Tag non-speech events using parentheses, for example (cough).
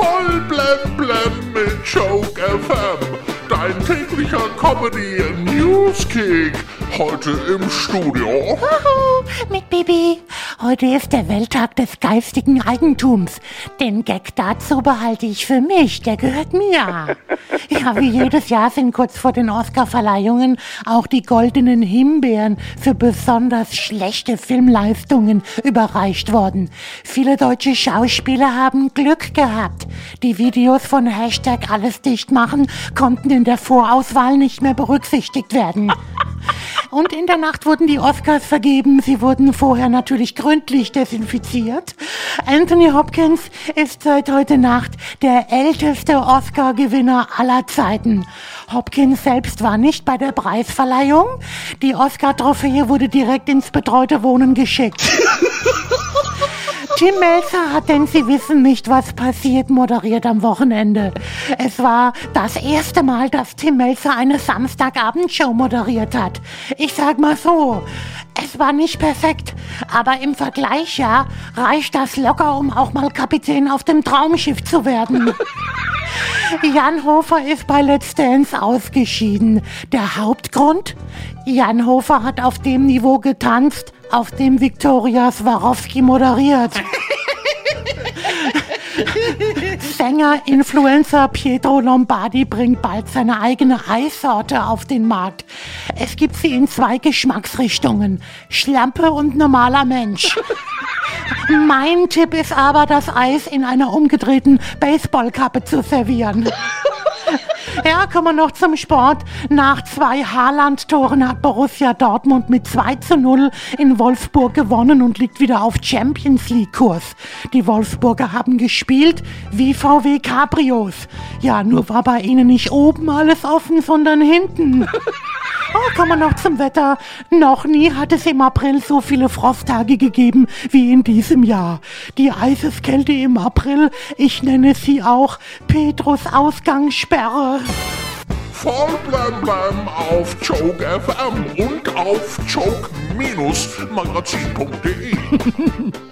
Voll blem blem mit Joke FM. Dein täglicher Comedy Newskick. Heute im Studio. Mit Bibi. Heute ist der Welttag des geistigen Eigentums. Den Gag dazu behalte ich für mich, der gehört mir. Ja, wie jedes Jahr sind kurz vor den Oscar-Verleihungen auch die goldenen Himbeeren für besonders schlechte Filmleistungen überreicht worden. Viele deutsche Schauspieler haben Glück gehabt. Die Videos von Hashtag alles dicht machen konnten in der Vorauswahl nicht mehr berücksichtigt werden. Und in der Nacht wurden die Oscars vergeben. Sie wurden vorher natürlich gründlich desinfiziert. Anthony Hopkins ist seit heute Nacht der älteste Oscar-Gewinner aller Zeiten. Hopkins selbst war nicht bei der Preisverleihung. Die Oscar-Trophäe wurde direkt ins betreute Wohnen geschickt. (laughs) Tim Melzer hat, denn Sie wissen nicht, was passiert, moderiert am Wochenende. Es war das erste Mal, dass Tim Melzer eine Samstagabendshow moderiert hat. Ich sag mal so, es war nicht perfekt, aber im Vergleich ja, reicht das locker, um auch mal Kapitän auf dem Traumschiff zu werden. (laughs) Jan Hofer ist bei Let's Dance ausgeschieden. Der Hauptgrund? Jan Hofer hat auf dem Niveau getanzt, auf dem Viktoria Swarovski moderiert. (laughs) Sänger, Influencer Pietro Lombardi bringt bald seine eigene Eissorte auf den Markt. Es gibt sie in zwei Geschmacksrichtungen: Schlampe und normaler Mensch. (laughs) Mein Tipp ist aber, das Eis in einer umgedrehten Baseballkappe zu servieren. (laughs) Ja, kommen wir noch zum Sport. Nach zwei Haaland-Toren hat Borussia Dortmund mit 2 zu 0 in Wolfsburg gewonnen und liegt wieder auf Champions League-Kurs. Die Wolfsburger haben gespielt wie VW Cabrios. Ja, nur war bei ihnen nicht oben alles offen, sondern hinten. (laughs) Oh, kommen wir noch zum Wetter. Noch nie hat es im April so viele Frosttage gegeben wie in diesem Jahr. Die Eiseskälte im April, ich nenne sie auch Petrus Ausgangssperre. Voll blem blem auf Joke FM und auf joke-magazin.de. (laughs)